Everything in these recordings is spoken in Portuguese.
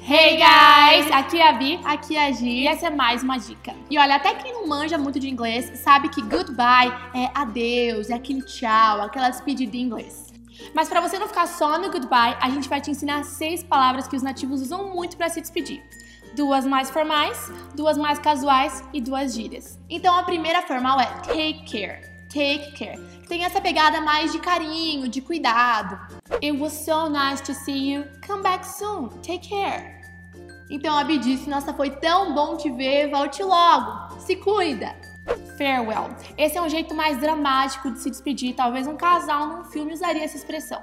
Hey guys! Aqui é a Vi Aqui é a Gi. e essa é mais uma dica. E olha, até quem não manja muito de inglês sabe que goodbye é adeus, é aquele tchau, aquela despedida em inglês. Mas para você não ficar só no goodbye, a gente vai te ensinar seis palavras que os nativos usam muito para se despedir. Duas mais formais, duas mais casuais e duas gírias. Então a primeira formal é take care. Take care. Tem essa pegada mais de carinho, de cuidado. It was so nice to see you. Come back soon. Take care. Então a Bi disse: Nossa, foi tão bom te ver, volte logo. Se cuida. Farewell. Esse é um jeito mais dramático de se despedir. Talvez um casal num filme usaria essa expressão.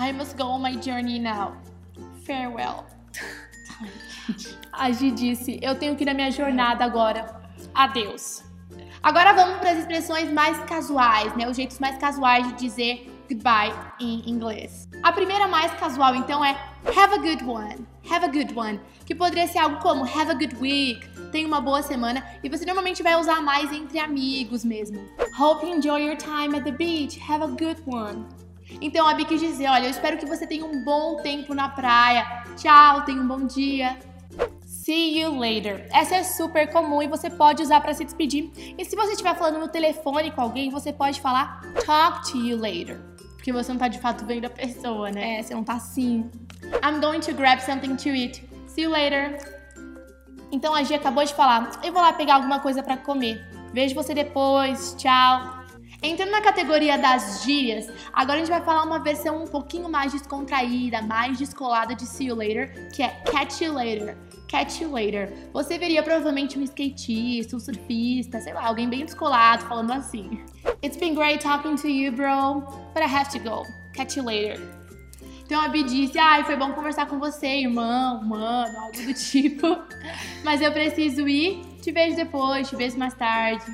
I must go on my journey now. Farewell. A Gi disse: Eu tenho que ir na minha jornada agora. Adeus. Agora vamos para as expressões mais casuais, né? Os jeitos mais casuais de dizer goodbye em inglês. A primeira mais casual, então, é have a good one. Have a good one. Que poderia ser algo como have a good week. Tenha uma boa semana. E você normalmente vai usar mais entre amigos mesmo. Hope you enjoy your time at the beach. Have a good one. Então a Bi quis dizer: olha, eu espero que você tenha um bom tempo na praia. Tchau, tenha um bom dia. See you later. Essa é super comum e você pode usar para se despedir. E se você estiver falando no telefone com alguém, você pode falar talk to you later. Porque você não tá de fato vendo a pessoa, né? É, você não tá assim. I'm going to grab something to eat. See you later. Então a Gi acabou de falar: eu vou lá pegar alguma coisa para comer. Vejo você depois. Tchau. Entrando na categoria das gírias, agora a gente vai falar uma versão um pouquinho mais descontraída, mais descolada de see you later, que é catch you later. Catch you later. Você veria provavelmente um skatista, um surfista, sei lá, alguém bem descolado falando assim. It's been great talking to you, bro, but I have to go. Catch you later. Então a Bi disse, ai, foi bom conversar com você, irmão, mano, algo do tipo. Mas eu preciso ir, te vejo depois, te vejo mais tarde.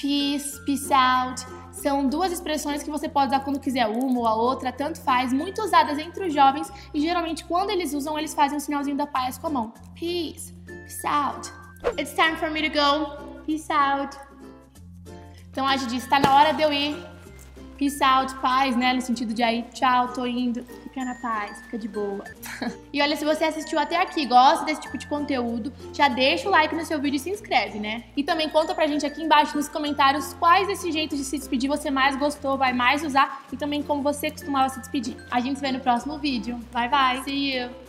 Peace, peace out. São duas expressões que você pode usar quando quiser uma ou a outra, tanto faz, muito usadas entre os jovens e geralmente quando eles usam, eles fazem um sinalzinho da paz com a mão. Peace, peace out. It's time for me to go. Peace out. Então a gente disse, tá na hora de eu ir. Peace out, paz, né? No sentido de aí, tchau, tô indo. Fica na paz, fica de boa. E olha, se você assistiu até aqui, gosta desse tipo de conteúdo, já deixa o like no seu vídeo e se inscreve, né? E também conta pra gente aqui embaixo nos comentários quais desses jeitos de se despedir você mais gostou, vai mais usar e também como você costumava se despedir. A gente se vê no próximo vídeo. Bye bye! See you!